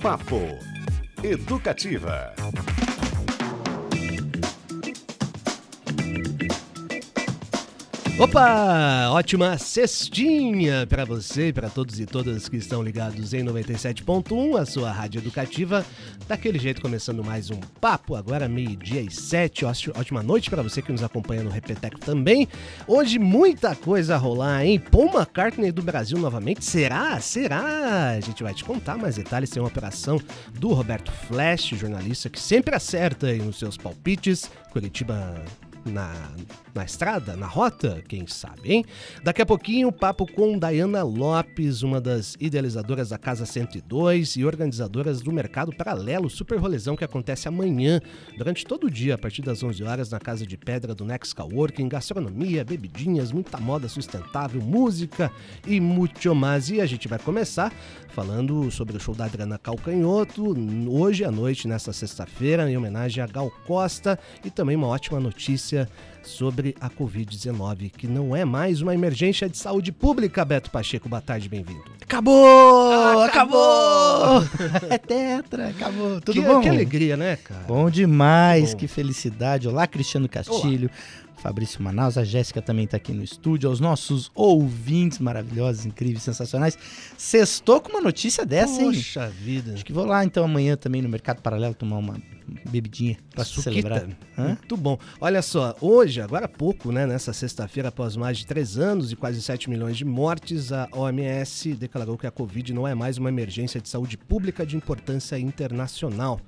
Papo Educativa. Opa! Ótima cestinha para você para todos e todas que estão ligados em 97.1, a sua rádio educativa. Daquele jeito, começando mais um papo, agora meio-dia e sete. Ótima noite para você que nos acompanha no Repeteco também. Hoje, muita coisa a rolar, hein? Paul McCartney do Brasil novamente. Será? Será? A gente vai te contar mais detalhes. Tem uma operação do Roberto Flash, jornalista que sempre acerta aí nos seus palpites. Curitiba na, na estrada, na rota, quem sabe, hein? Daqui a pouquinho, papo com Dayana Lopes, uma das idealizadoras da Casa 102 e organizadoras do Mercado Paralelo Super Rolezão, que acontece amanhã, durante todo o dia, a partir das 11 horas, na Casa de Pedra do Next Coworking, gastronomia, bebidinhas, muita moda sustentável, música e muito mais. E a gente vai começar falando sobre o show da Adriana Calcanhoto, hoje à noite, nessa sexta-feira, em homenagem a Gal Costa, e também uma ótima notícia sobre a Covid-19, que não é mais uma emergência de saúde pública, Beto Pacheco. Boa tarde, bem-vindo. Acabou! Ah, acabou! é tetra, acabou. Tudo que, bom? Que alegria, né, cara? Bom demais, bom. que felicidade. Olá, Cristiano Castilho. Olá. Fabrício Manaus, a Jéssica também está aqui no estúdio, aos nossos ouvintes maravilhosos, incríveis, sensacionais. Sextou com uma notícia dessa, hein? Poxa vida. Acho que vou lá então amanhã também no Mercado Paralelo tomar uma bebidinha para celebrar. Hã? Muito bom. Olha só, hoje, agora há pouco, né, nessa sexta-feira, após mais de três anos e quase 7 milhões de mortes, a OMS declarou que a Covid não é mais uma emergência de saúde pública de importância internacional.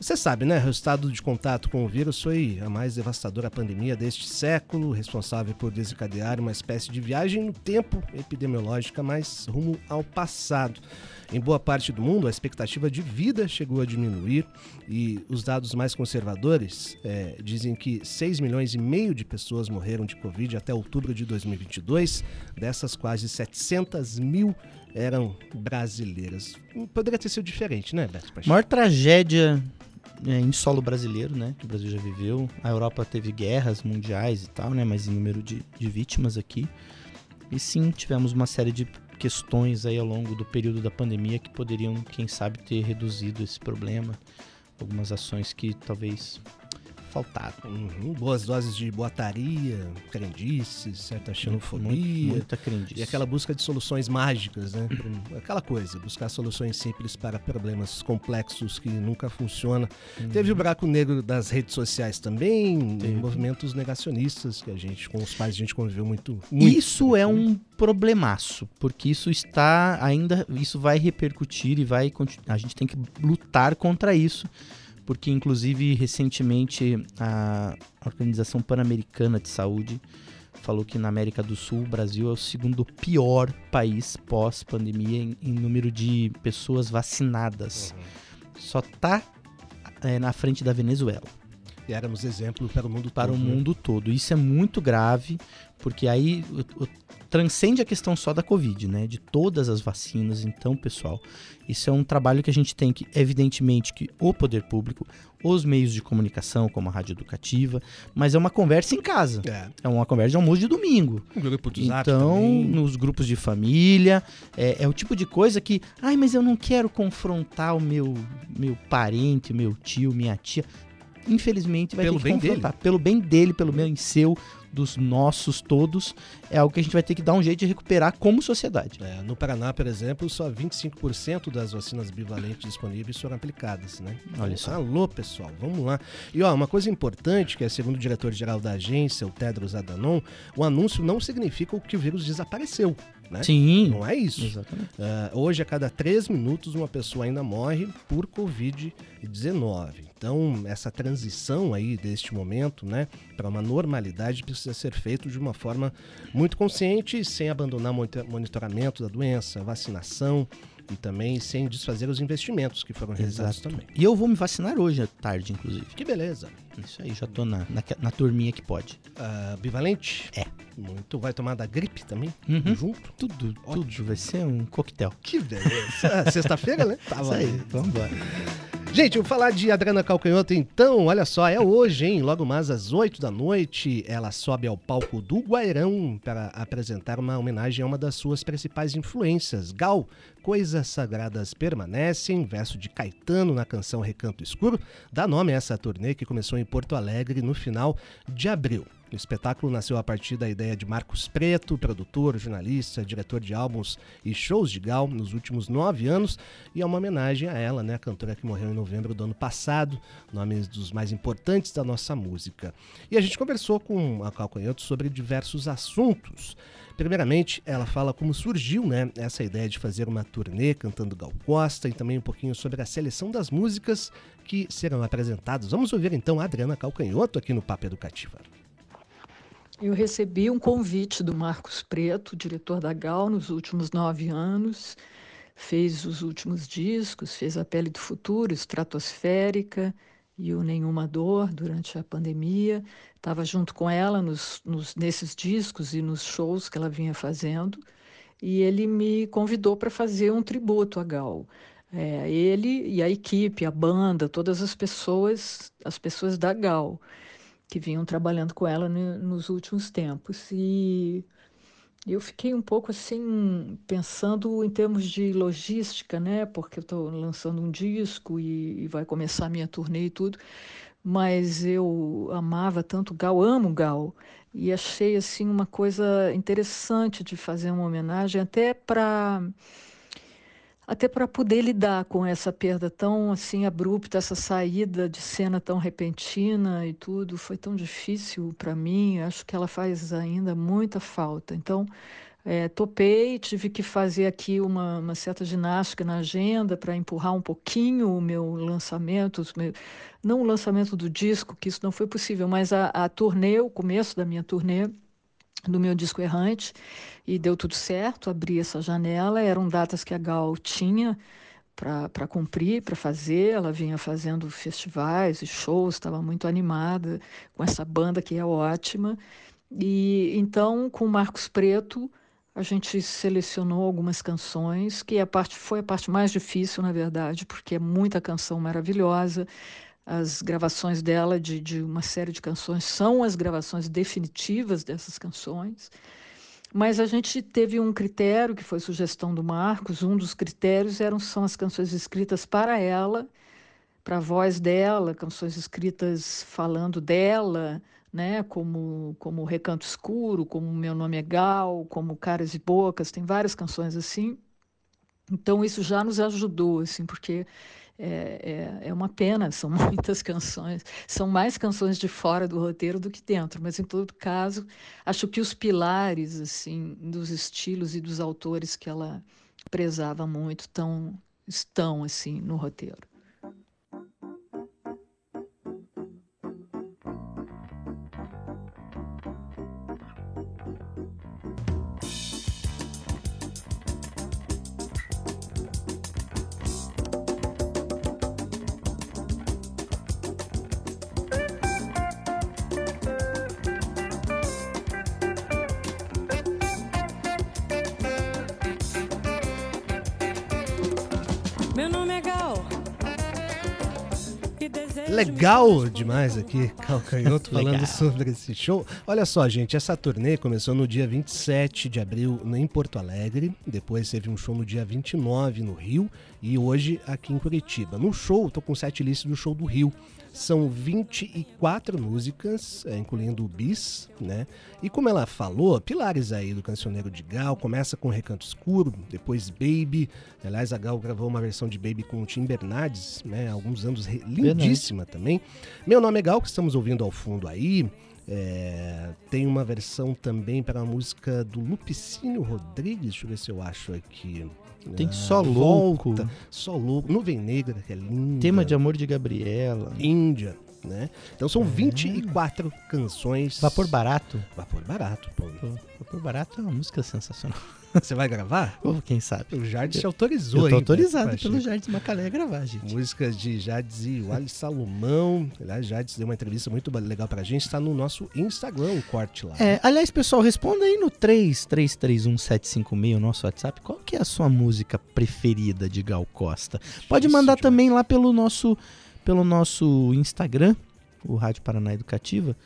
Você sabe, né? O estado de contato com o vírus foi a mais devastadora pandemia deste século, responsável por desencadear uma espécie de viagem no tempo epidemiológica mais rumo ao passado. Em boa parte do mundo, a expectativa de vida chegou a diminuir e os dados mais conservadores é, dizem que 6 milhões e meio de pessoas morreram de Covid até outubro de 2022. Dessas, quase 700 mil eram brasileiras. Poderia ter sido diferente, né, Beto? Maior tragédia é, em solo brasileiro, né? Que o Brasil já viveu. A Europa teve guerras mundiais e tal, né? Mas em número de, de vítimas aqui. E sim, tivemos uma série de questões aí ao longo do período da pandemia que poderiam, quem sabe, ter reduzido esse problema. Algumas ações que talvez faltaram. Uhum, boas doses de boataria, crendices, certa xenofobia. Muita crendice. E aquela busca de soluções mágicas, né? aquela coisa, buscar soluções simples para problemas complexos que nunca funcionam. Uhum. Teve o buraco negro das redes sociais também, movimentos negacionistas que a gente, com os pais, a gente conviveu muito. muito isso é um problemaço, porque isso está ainda, isso vai repercutir e vai a gente tem que lutar contra isso porque inclusive recentemente a Organização Pan-Americana de Saúde falou que na América do Sul o Brasil é o segundo pior país pós-pandemia em, em, número de pessoas vacinadas. Uhum. Só está é, na frente da Venezuela. E éramos exemplo para o mundo para todo. Para o né? mundo todo. Isso é muito grave, porque aí transcende a questão só da Covid, né? De todas as vacinas. Então, pessoal, isso é um trabalho que a gente tem que, evidentemente, que o poder público, os meios de comunicação, como a rádio educativa, mas é uma conversa em casa. É, é uma conversa de almoço de domingo. Um grupo de então, também. nos grupos de família, é, é, o tipo de coisa que, ai, mas eu não quero confrontar o meu, meu parente, meu tio, minha tia infelizmente vai pelo ter que confrontar. Dele. Pelo bem dele, pelo bem seu, dos nossos todos, é algo que a gente vai ter que dar um jeito de recuperar como sociedade. É, no Paraná, por exemplo, só 25% das vacinas bivalentes disponíveis foram aplicadas, né? Olha só. Alô, pessoal, vamos lá. E ó, uma coisa importante, que é segundo o diretor-geral da agência, o Tedros Adhanom, o anúncio não significa que o vírus desapareceu. Né? Sim. Não é isso. Exatamente. Uh, hoje, a cada três minutos, uma pessoa ainda morre por Covid-19. Então, essa transição aí deste momento, né, para uma normalidade precisa ser feito de uma forma muito consciente, sem abandonar o monitoramento da doença, vacinação e também sem desfazer os investimentos que foram realizados Exato. também. E eu vou me vacinar hoje à tarde, inclusive. Que beleza. Isso aí, já tô na, na, na turminha que pode. Uh, bivalente? É. Muito. Vai tomar da gripe também? Uhum. Junto? Tudo, Ótimo. tudo. Vai ser um coquetel. Que beleza. Sexta-feira, né? Tava Isso aí, vamos embora. Gente, vou falar de Adriana Calcanhoto, então, olha só, é hoje, hein? Logo mais às 8 da noite, ela sobe ao palco do Guairão para apresentar uma homenagem a uma das suas principais influências, Gal. Coisas Sagradas Permanecem, verso de Caetano na canção Recanto Escuro, dá nome a essa turnê que começou em Porto Alegre no final de abril. O espetáculo nasceu a partir da ideia de Marcos Preto, produtor, jornalista, diretor de álbuns e shows de Gal nos últimos nove anos, e é uma homenagem a ela, né, a cantora que morreu em novembro do ano passado, nomes dos mais importantes da nossa música. E a gente conversou com a Calcanhoto sobre diversos assuntos. Primeiramente, ela fala como surgiu né, essa ideia de fazer uma turnê cantando Gal Costa e também um pouquinho sobre a seleção das músicas que serão apresentadas. Vamos ouvir então a Adriana Calcanhoto aqui no Papo Educativa. Eu recebi um convite do Marcos Preto, diretor da Gal, nos últimos nove anos. Fez os últimos discos, fez A Pele do Futuro, Estratosférica e o Nenhuma Dor durante a pandemia. Estava junto com ela nos, nos, nesses discos e nos shows que ela vinha fazendo. E ele me convidou para fazer um tributo a Gal. É, ele e a equipe, a banda, todas as pessoas, as pessoas da Gal que vinham trabalhando com ela no, nos últimos tempos. E eu fiquei um pouco assim, pensando em termos de logística, né? Porque eu estou lançando um disco e, e, vai começar a minha turnê e tudo. Mas eu amava tanto Gal, amo Gal. E achei assim uma coisa interessante de fazer uma homenagem até para até para poder lidar com essa perda tão assim abrupta, essa saída de cena tão repentina e tudo, foi tão difícil para mim. Acho que ela faz ainda muita falta. Então, é, topei, tive que fazer aqui uma, uma certa ginástica na agenda para empurrar um pouquinho o meu lançamento, meu, não o lançamento do disco, que isso não foi possível, mas a, a turnê, o começo da minha turnê do meu disco Errante e deu tudo certo, abri essa janela, eram datas que a Gal tinha para cumprir, para fazer, ela vinha fazendo festivais e shows, estava muito animada com essa banda que é ótima. E então, com o Marcos Preto, a gente selecionou algumas canções, que a parte foi a parte mais difícil, na verdade, porque é muita canção maravilhosa. As gravações dela de, de uma série de canções são as gravações definitivas dessas canções. Mas a gente teve um critério, que foi sugestão do Marcos, um dos critérios eram, são as canções escritas para ela, para a voz dela, canções escritas falando dela, né, como, como Recanto Escuro, como Meu Nome é Gal, como Caras e Bocas, tem várias canções assim. Então isso já nos ajudou, assim, porque é, é, é, uma pena, são muitas canções, são mais canções de fora do roteiro do que dentro, mas em todo caso, acho que os pilares assim dos estilos e dos autores que ela prezava muito tão, estão assim no roteiro. Legal demais aqui, Calcanhoto, falando sobre esse show. Olha só, gente, essa turnê começou no dia 27 de abril em Porto Alegre, depois teve um show no dia 29 no Rio e hoje aqui em Curitiba. No show, tô com o set list do show do Rio. São 24 músicas, é, incluindo o bis, né? E como ela falou, pilares aí do cancioneiro de Gal, começa com Recanto Escuro, depois Baby. Aliás, a Gal gravou uma versão de Baby com o Tim Bernardes, né? Há alguns anos, lindíssima também. Meu nome é Gal, que estamos ouvindo ao fundo aí. É, tem uma versão também para a música do Lupicínio Rodrigues, deixa eu ver se eu acho aqui. Tem Só Louco. Volta, Só Louco. Nuvem Negra, que é linda. Tema de Amor de Gabriela. Índia. Né? Então são é. 24 canções. Vapor Barato. Vapor Barato, pô. Vapor Barato é uma música sensacional. Você vai gravar? Ou quem sabe? O Jardim se autorizou, Eu tô hein, autorizado pelo Jardim Macalé a gravar, gente. Músicas de Jades e Wally Salomão. Aliás, Jades deu uma entrevista muito legal pra gente. Está no nosso Instagram, um corte lá. É, aliás, pessoal, responda aí no 3331-756, o nosso WhatsApp. Qual que é a sua música preferida de Gal Costa? Pode mandar também lá pelo nosso, pelo nosso Instagram, o Rádio Paraná Educativa.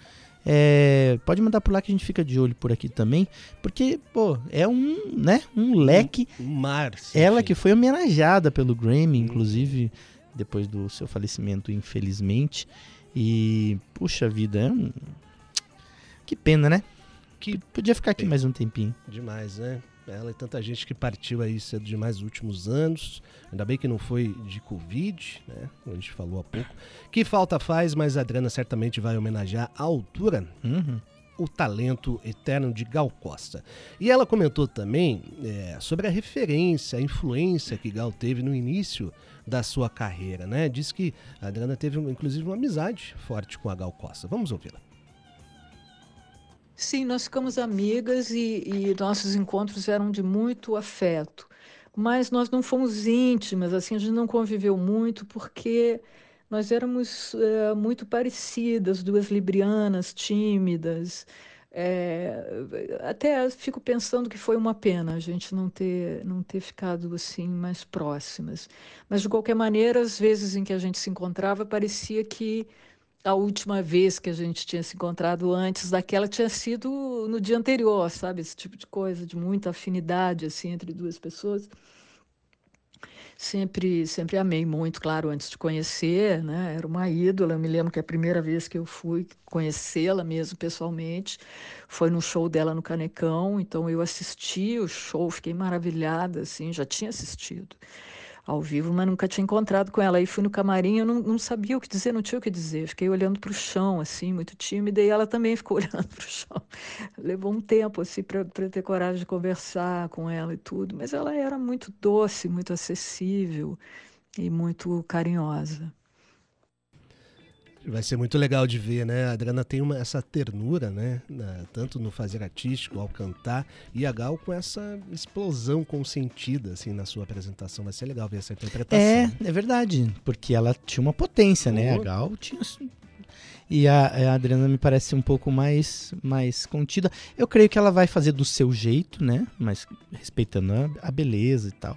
É, pode mandar por lá que a gente fica de olho por aqui também. Porque, pô, é um, né, um leque. Um mar. Ela que foi homenageada pelo Grammy, inclusive, depois do seu falecimento, infelizmente. E, puxa vida, é um... Que pena, né? Que Podia ficar aqui mais um tempinho. Demais, né? Ela e tanta gente que partiu aí cedo demais nos últimos anos. Ainda bem que não foi de Covid, né? Como a gente falou há pouco. Que falta faz, mas a Adriana certamente vai homenagear à altura Uhum. o talento eterno de Gal Costa. E ela comentou também é, sobre a referência, a influência que Gal teve no início da sua carreira, né? Diz que a Adriana teve, inclusive, uma amizade forte com a Gal Costa. Vamos ouvi-la. Sim, nós ficamos amigas e, e nossos encontros eram de muito afeto, mas nós não fomos íntimas, assim, a gente não conviveu muito porque nós éramos eh, muito parecidas, duas librianas, tímidas. Eh, até fico pensando que foi uma pena a gente não ter, não ter ficado assim mais próximas. Mas de qualquer maneira, às vezes em que a gente se encontrava, parecia que a última vez que a gente tinha se encontrado antes daquela tinha sido no dia anterior, sabe? Esse tipo de coisa, de muita afinidade assim entre duas pessoas. Sempre, sempre amei muito, claro, antes de conhecer, né? Era uma ídola. Eu me lembro que a primeira vez que eu fui conhecê-la mesmo pessoalmente foi no show dela no Canecão. Então eu assisti o show, fiquei maravilhada, assim, já tinha assistido ao vivo, mas nunca tinha encontrado com ela. Aí fui no camarim, eu não, não sabia o que dizer, não tinha o que dizer. Fiquei olhando para o chão, assim, muito tímida, e ela também ficou olhando para o chão. Levou um tempo, assim, para ter coragem de conversar com ela e tudo, mas ela era muito doce, muito acessível e muito carinhosa. Vai ser muito legal de ver, né? A Adriana tem uma, essa ternura, né? Na- tanto no fazer artístico, ao cantar, e a Gal com essa explosão consentida, assim, na sua apresentação. Vai ser legal ver essa interpretação. É, é verdade. Porque ela tinha uma potência, né? A Pô. Gal tinha. E a, a Adriana me parece um pouco mais, mais contida. Eu creio que ela vai fazer do seu jeito, né? Mas respeitando a, a beleza e tal.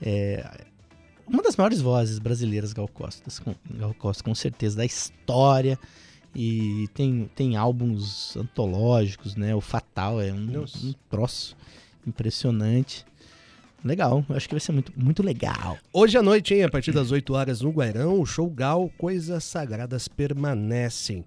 É, uma das maiores vozes brasileiras, Gal Costa, com, Gal Costa, com certeza, da história. E tem, tem álbuns antológicos, né? O Fatal é um, um troço impressionante. Legal, eu acho que vai ser muito, muito legal. Hoje à noite, hein, a partir das 8 horas no Guairão, o show Gal Coisas Sagradas permanecem.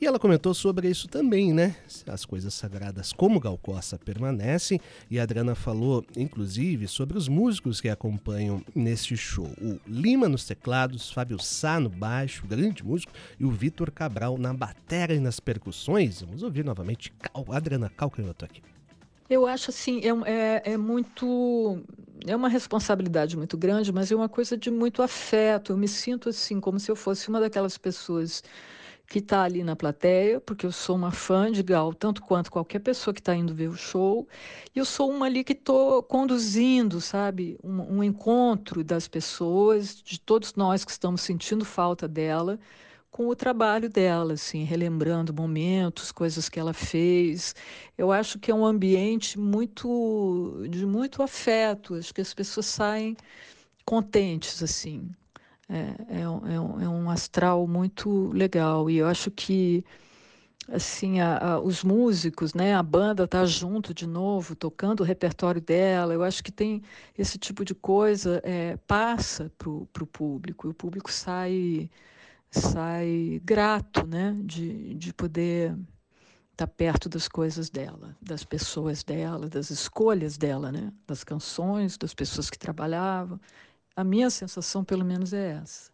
E ela comentou sobre isso também, né? As coisas sagradas como Gal Costa permanecem. E a Adriana falou, inclusive, sobre os músicos que acompanham neste show. O Lima nos teclados, Fábio Sá no baixo, grande músico, e o Vitor Cabral na bateria e nas percussões. Vamos ouvir novamente Cal, Adriana Calcanhoto aqui. Eu acho assim, é, é, é muito. É uma responsabilidade muito grande, mas é uma coisa de muito afeto. Eu me sinto assim, como se eu fosse uma daquelas pessoas que está ali na plateia, porque eu sou uma fã de Gal, tanto quanto qualquer pessoa que está indo ver o show. E eu sou uma ali que estou conduzindo, sabe, um, um encontro das pessoas, de todos nós que estamos sentindo falta dela, com o trabalho dela, assim, relembrando momentos, coisas que ela fez. Eu acho que é um ambiente muito de muito afeto. Acho que as pessoas saem contentes, assim. É, é, um, é um- é um astral muito legal. E eu acho que assim a- a- os músicos, né, a banda tá junto de novo, tocando o repertório dela. Eu acho que tem esse tipo de coisa é, passa para o público. E o público sai sai grato, né, de, de poder estar perto das coisas dela, das pessoas dela, das escolhas dela, né, das canções, das pessoas que trabalhavam. A minha sensação, pelo menos, é essa.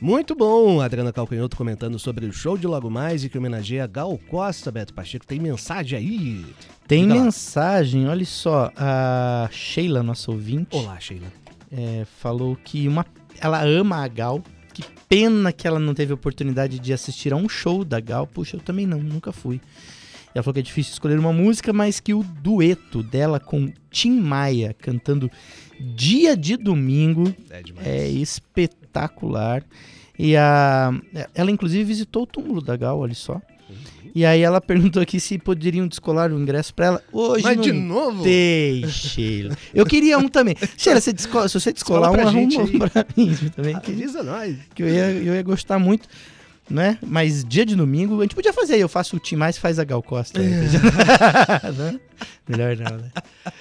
Muito bom, Adriana Calcanhoto comentando sobre o show de Logo Mais e que homenageia Gal Costa, Beto Pacheco. Tem mensagem aí? Tem Diga lá. mensagem, olha só, a Sheila, nossa ouvinte, Olá, Sheila. é, falou que uma, ela ama a Gal. Que pena que ela não teve oportunidade de assistir a um show da Gal. Puxa, eu também não, nunca fui. Ela falou que é difícil escolher uma música, mas que o dueto dela com Tim Maia cantando Dia de Domingo É é espetacular. E a, ela, inclusive, visitou o túmulo da Gal, olha só. E aí ela perguntou aqui se poderiam descolar o ingresso pra ela. Hoje Mas não de novo? tem, Sheila. Eu queria um também. Sheila, você descola- se você descolar Descola um, arruma um pra mim também. Que, Avisa nós. que eu, ia, eu ia gostar muito. Né? Mas dia de domingo, a gente podia fazer aí. Eu faço o Tim mais faz a Gal Costa. aí. Né? Melhor não, né?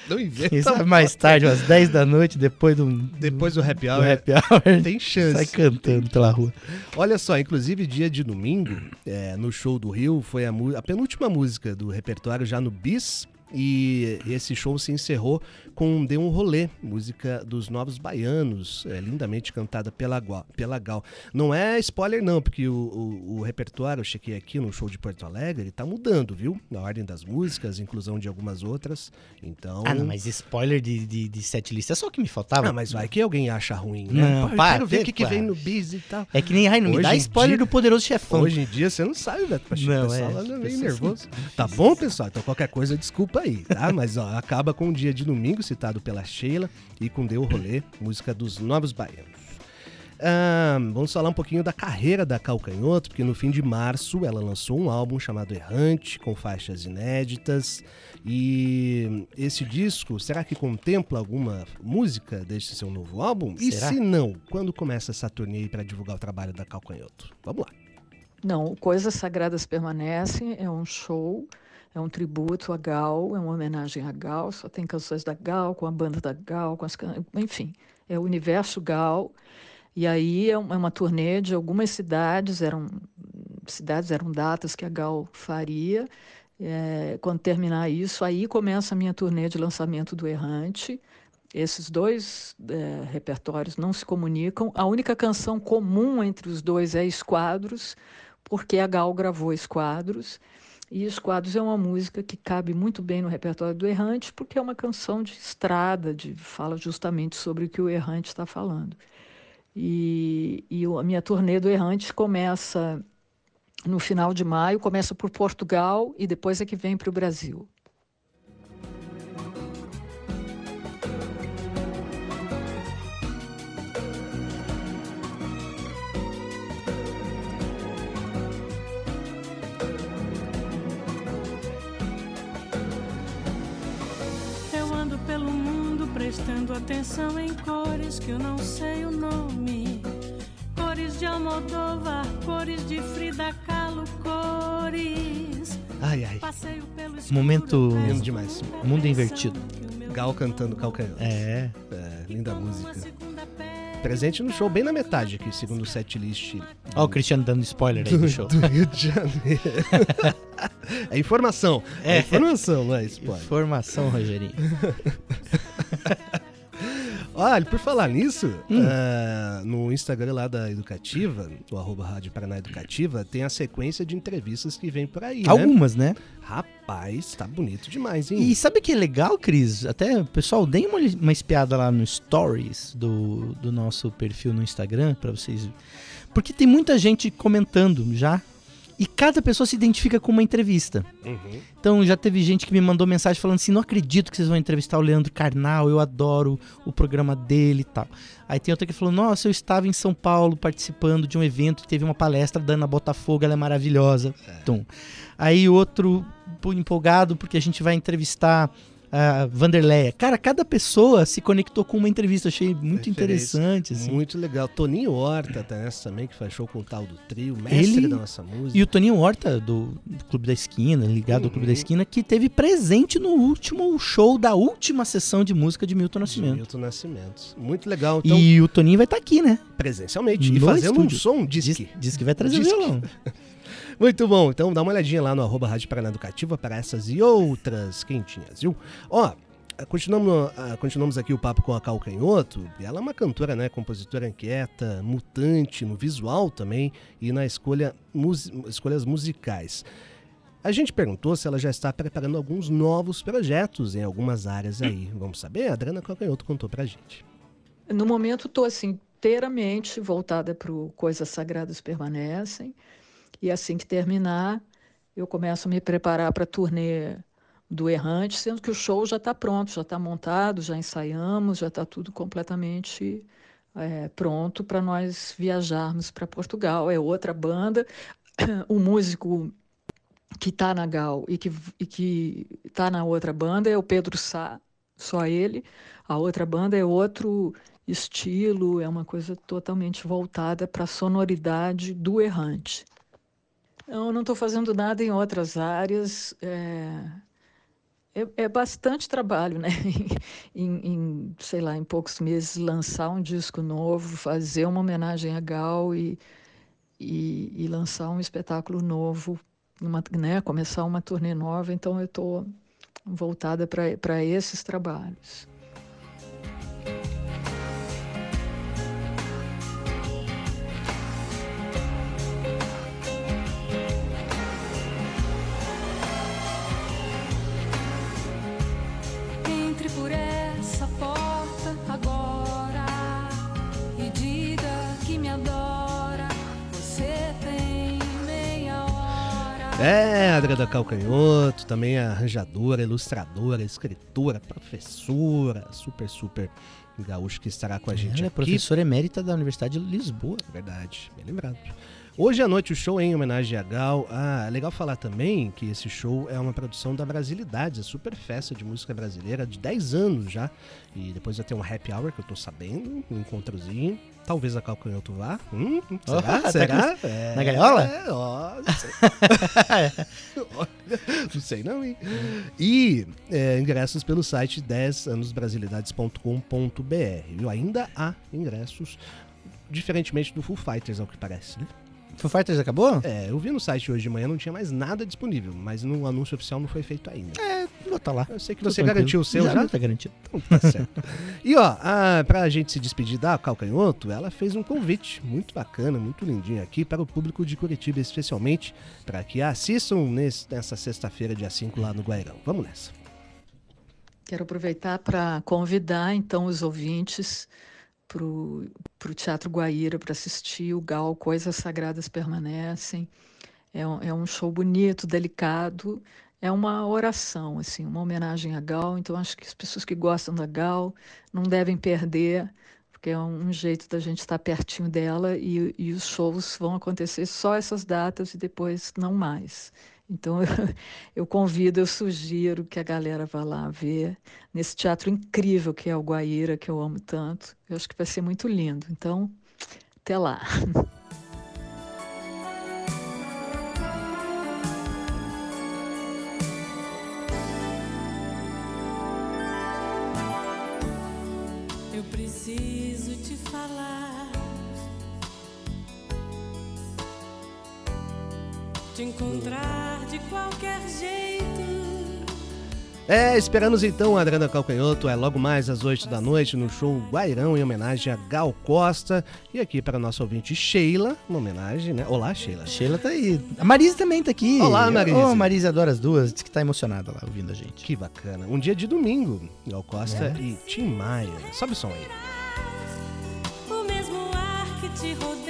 Não inventa. Sabe mais tarde, umas 10 da noite, depois do, Depois do happy do hour, happy hour, tem chance. sai cantando pela rua. Olha só, inclusive dia de domingo, é, no show do Rio, foi a, a penúltima música do repertório já no Bis. E esse show se encerrou com Dê um Rolê, música dos Novos Baianos, é, lindamente cantada pela, pela Gal. Não é spoiler não, porque o, o- o repertório, eu chequei aqui no show de Porto Alegre, ele tá mudando, viu? Na ordem das músicas, inclusão de algumas outras. Então... Ah, não, mas spoiler de, de, de setlist é só o que me faltava. Ah, mas vai que alguém acha ruim, né? Não, Pô, quero ver o que, que vem no Bis e tal. É que nem, ai, não me Hoje dá em spoiler dia- do Poderoso Chefão. Hoje em dia você não sabe, Beto Pacheco. Não, o pessoal é, pessoal nervoso. Tá bom, pessoal? Então qualquer coisa, desculpa aí, tá? Mas ó, acaba com o dia de domingo, citado pela Sheila, e com Deu Rolê, música dos Novos Baianos. Ah, vamos falar um pouquinho da carreira da Calcanhoto, porque no fim de março ela lançou um álbum chamado Errante, com faixas inéditas. E esse disco, será que contempla alguma música deste seu novo álbum? E Será? se não, quando começa essa turnê para divulgar o trabalho da Calcanhoto? Vamos lá. Não, Coisas Sagradas Permanecem é um show, é um tributo a Gal, é uma homenagem a Gal, só tem canções da Gal, com a banda da Gal, com as can... enfim, é o universo Gal. E aí é é uma turnê de algumas cidades, eram cidades, eram datas que a Gal faria. É, quando terminar isso, aí começa a minha turnê de lançamento do Errante. Esses dois é, repertórios não se comunicam. A única canção comum entre os dois é Esquadros, porque a Gal gravou Esquadros. E Esquadros é uma música que cabe muito bem no repertório do Errante, porque é uma canção de estrada, de fala justamente sobre o que o Errante está falando. E, e a minha turnê do Errante começa no final de maio, começa por Portugal e depois é que vem para o Brasil. Prestando atenção em cores que eu não sei o nome. Cores de Almodóvar, cores de Frida Kahlo, cores. Ai, ai. Passeio pelo escuro, Momento- Lindo demais. Mundo invertido. Gal cantando Calcanhoto. É. É, linda música. Presente no show, bem na metade aqui, segundo o setlist Ó, o Cristiano dando spoiler aí do show. do Rio de Janeiro. é informação. É, É. informação, não é spoiler. Informação, Rogerinho. Olha, por falar nisso, Hum. ah, no Instagram lá da Educativa, o arroba Rádio Paraná Educativa, tem a sequência de entrevistas que vem por aí, né? Algumas, né? Rapaz, tá bonito demais, hein? E sabe o que é legal, Cris? Até, pessoal, deem uma, uma espiada lá no Stories do, do nosso perfil no Instagram, pra vocês. Porque tem muita gente comentando já. E cada pessoa se identifica com uma entrevista. Uhum. Então já teve gente que me mandou mensagem falando assim: não acredito que vocês vão entrevistar o Leandro Carnal, eu adoro o programa dele e tal. Aí tem outra que falou: nossa, eu estava em São Paulo participando de um evento e teve uma palestra da Ana Botafogo, ela é maravilhosa. Tum. Aí outro empolgado porque a gente vai entrevistar a Vanderleia. Cara, cada pessoa se conectou com uma entrevista, achei muito Referência. interessante. Assim. Muito legal. Toninho Horta tá nessa também, que faz show com o tal do trio, mestre Ele- da nossa música. E o Toninho Horta, do, Clube da Esquina, ligado ao Clube da Uhum. Esquina, que teve presente no último show da última sessão de música de Milton de Nascimento. Milton Nascimento. Muito legal. Então, E o Toninho vai estar aqui, né? presencialmente. E fazendo estúdio. um som, diz, Diz, que. diz que vai trazer Diz que- violão. Muito bom. Então dá uma olhadinha lá no arroba Rádio Paraná Educativa para essas e outras quentinhas, viu? Ó, continuamos, ah, continuamos aqui o papo com a Cal Canhoto. Ela é uma cantora, né? Compositora inquieta, mutante no visual também e na escolha mus- escolhas musicais. A gente perguntou se ela já está preparando alguns novos projetos em algumas áreas aí. Vamos saber? A Adriana Calcanhoto contou pra gente. No momento, estou assim, inteiramente voltada para o Coisas Sagradas Permanecem. E assim que terminar, eu começo a me preparar para a turnê do Errante, sendo que o show já está pronto, já está montado, já ensaiamos, já está tudo completamente é, pronto para nós viajarmos para Portugal. É outra banda. O músico que está na Gal e que e que está na outra banda é o Pedro Sá, só ele. A outra banda é outro estilo, é uma coisa totalmente voltada para a sonoridade do errante. Eu não estou fazendo nada em outras áreas. É, é, é bastante trabalho, né? em, em, sei lá, em poucos meses lançar um disco novo, fazer uma homenagem a Gal e, e, e lançar um espetáculo novo, uma, né? Começar uma turnê nova. Então eu estou voltada para esses trabalhos. É, Adriana Calcanhoto, também é arranjadora, ilustradora, escritora, professora, super, super gaúcho que estará com a gente Ela é professora emérita da Universidade de Lisboa. Verdade, bem lembrado. Hoje à noite o show é em homenagem a Gal. Ah, é legal falar também que esse show é uma produção da Brasilidades, a super festa de música brasileira de 10 anos já. E depois vai ter um happy hour que eu tô sabendo, um encontrozinho. Talvez a Calcanhoto vá. Hum, será? Oh, será? É, na gaiola? É, ó, não sei. Não sei não, hein? E é, ingressos pelo site 10anosbrasilidades.com.br. Viu? Ainda há ingressos, diferentemente do Full Fighters, ao que parece, né? Foo Fighters acabou? É, eu vi no site hoje de manhã, não tinha mais nada disponível, mas no anúncio oficial não foi feito ainda. Vou tá lá. Eu sei que Tô você tranquilo. garantiu o seu já? Tá garantido. Então tá certo. e ó, a, pra gente se despedir da Calcanhoto, ela fez um convite muito bacana, muito lindinho aqui para o público de Curitiba, especialmente para que assistam nesse- nessa sexta-feira, dia 5, lá no Guairão. Vamos nessa. Quero aproveitar para convidar então os ouvintes para o Teatro Guaíra para assistir o Gal Coisas Sagradas Permanecem. É um, é um show bonito, delicado, é uma oração, assim, uma homenagem a Gal. Então acho que as pessoas que gostam da Gal não devem perder, porque é um jeito da gente estar pertinho dela e, e os shows vão acontecer só essas datas e depois não mais. Então eu, convido, eu sugiro que a galera vá lá ver nesse teatro incrível que é o Guaíra, que eu amo tanto. Eu acho que vai ser muito lindo. Então, até lá. Eu preciso te falar. De qualquer jeito. É, esperamos então a Adriana Calcanhoto, é logo mais às 8 da noite no show Guairão, em homenagem a Gal Costa. E aqui para a nossa ouvinte Sheila, uma homenagem, né? Olá, Sheila. Sheila tá aí. A Marise também tá aqui. Olá, Marise. Ô, Marise adora as duas. Diz que tá emocionada lá ouvindo a gente. Que bacana. Um dia de domingo, Gal Costa É. e Tim Maia. Sobe o som aí. O mesmo ar que te rodeia.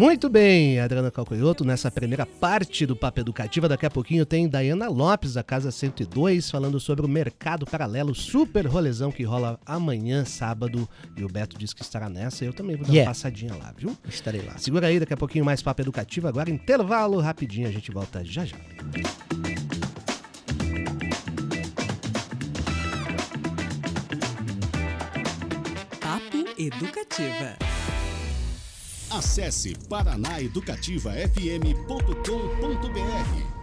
Muito bem, Adriana Calcanhoto, nessa primeira parte do Papo Educativa, daqui a pouquinho tem Dayana Lopes, da Casa 102, falando sobre o mercado paralelo, super rolezão que rola amanhã, sábado, e o Beto disse que estará nessa, eu também vou dar Yeah. uma passadinha lá, viu? Estarei lá. Segura aí, daqui a pouquinho mais Papo Educativo, agora intervalo rapidinho, a gente volta já já. Papo Educativa. Acesse paranaeducativafm.com.br.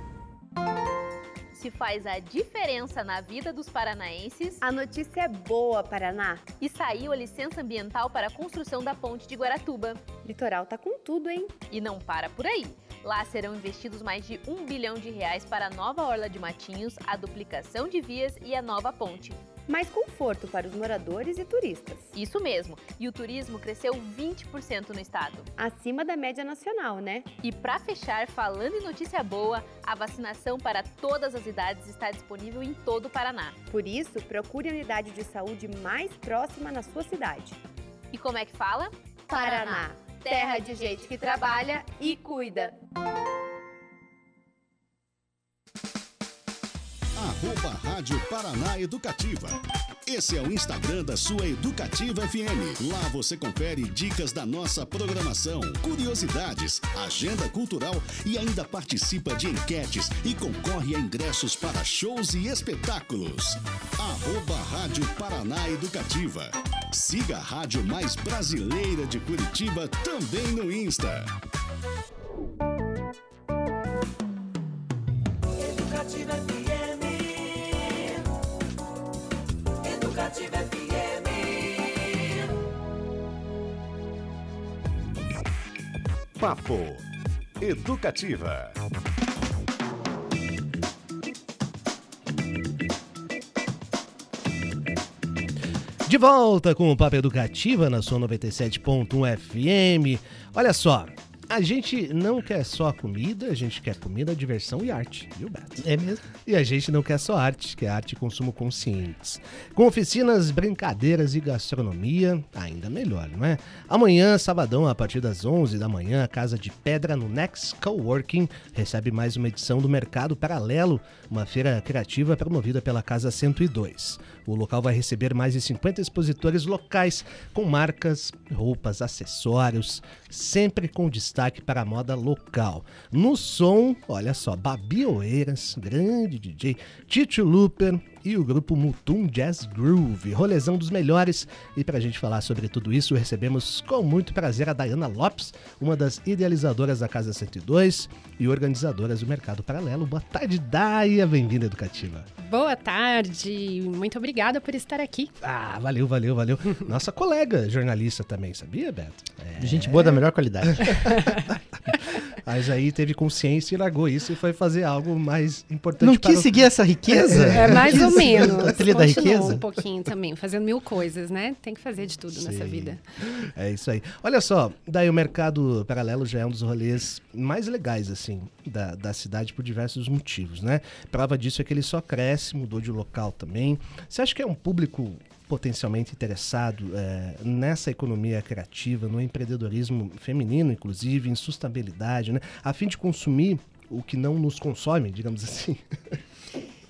Se faz a diferença na vida dos paranaenses A notícia é boa, Paraná. e saiu a licença ambiental para a construção da ponte de Guaratuba. Litoral tá com tudo, hein? E não para por aí. Lá serão investidos mais de um bilhão de reais para a nova Orla de Matinhos, a duplicação de vias e a nova ponte. Mais conforto para os moradores e turistas. Isso mesmo, e o turismo cresceu 20% no estado. Acima da média nacional, né? E para fechar, falando em notícia boa, a vacinação para todas as idades está disponível em todo o Paraná. Por isso, procure a unidade de saúde mais próxima na sua cidade. E como é que fala? Paraná, terra de gente que trabalha e cuida. Arroba Rádio Paraná Educativa. Esse é o Instagram da sua Educativa FM. Lá você confere dicas da nossa programação, curiosidades, agenda cultural e ainda participa de enquetes e concorre a ingressos para shows e espetáculos. Arroba Rádio Paraná Educativa. Siga a rádio mais brasileira de Curitiba também no Insta. Educativa FM. Papo Educativa. De volta com o Papo Educativa na sua 97.1 FM. Olha só, a gente não quer só comida, a gente quer comida, diversão e arte, viu, Beto? É mesmo? E a gente não quer só arte, que é arte e consumo conscientes. Com oficinas, brincadeiras e gastronomia, ainda melhor, não é? Amanhã, sabadão, a partir das 11 da manhã, a Casa de Pedra no Next Coworking recebe mais uma edição do Mercado Paralelo, uma feira criativa promovida pela Casa 102. O local vai receber mais de 50 expositores locais com marcas, roupas, acessórios, sempre com destaque para a moda local. No som, olha só, Babi Oeiras, grande DJ, Tito Looper e o grupo Mutum Jazz Groove, rolezão dos melhores. E para a gente falar sobre tudo isso, recebemos com muito prazer a Dayana Lopes, uma das idealizadoras da Casa 102 e organizadoras do Mercado Paralelo. Boa tarde, Daya, bem-vinda Educativa. Boa tarde, muito obrigada por estar aqui. Ah, valeu, valeu, valeu. Nossa colega jornalista também, sabia, Beto? É. Gente boa da melhor qualidade. Mas aí teve consciência e largou isso e foi fazer algo mais importante Não para quis o- seguir essa riqueza? É mais ou menos. A trilha da Continuou riqueza? um pouquinho também, fazendo mil coisas, né? Tem que fazer de tudo nessa Sim. vida. É isso aí. Olha só, daí o mercado paralelo já é um dos rolês mais legais, assim, da, da cidade por diversos motivos, né? Prova disso é que ele só cresce, mudou de local também. Você acha que é um público potencialmente interessado é, nessa economia criativa, no empreendedorismo feminino, inclusive, em sustentabilidade, né? A fim de consumir o que não nos consome, digamos assim.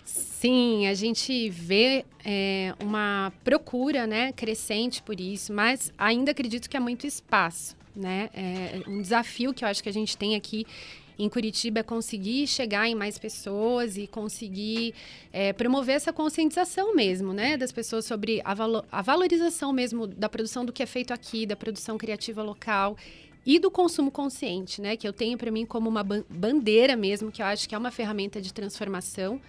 Sim, a gente vê é, uma procura né, crescente por isso, mas ainda acredito que há muito espaço. Né? É, um desafio que eu acho que a gente tem aqui em Curitiba é conseguir chegar em mais pessoas e conseguir é, promover essa conscientização mesmo, né, das pessoas sobre a, valo- a valorização mesmo da produção do que é feito aqui, da produção criativa local e do consumo consciente, né, que eu tenho para mim como uma ban- bandeira mesmo, que eu acho que é uma ferramenta de transformação.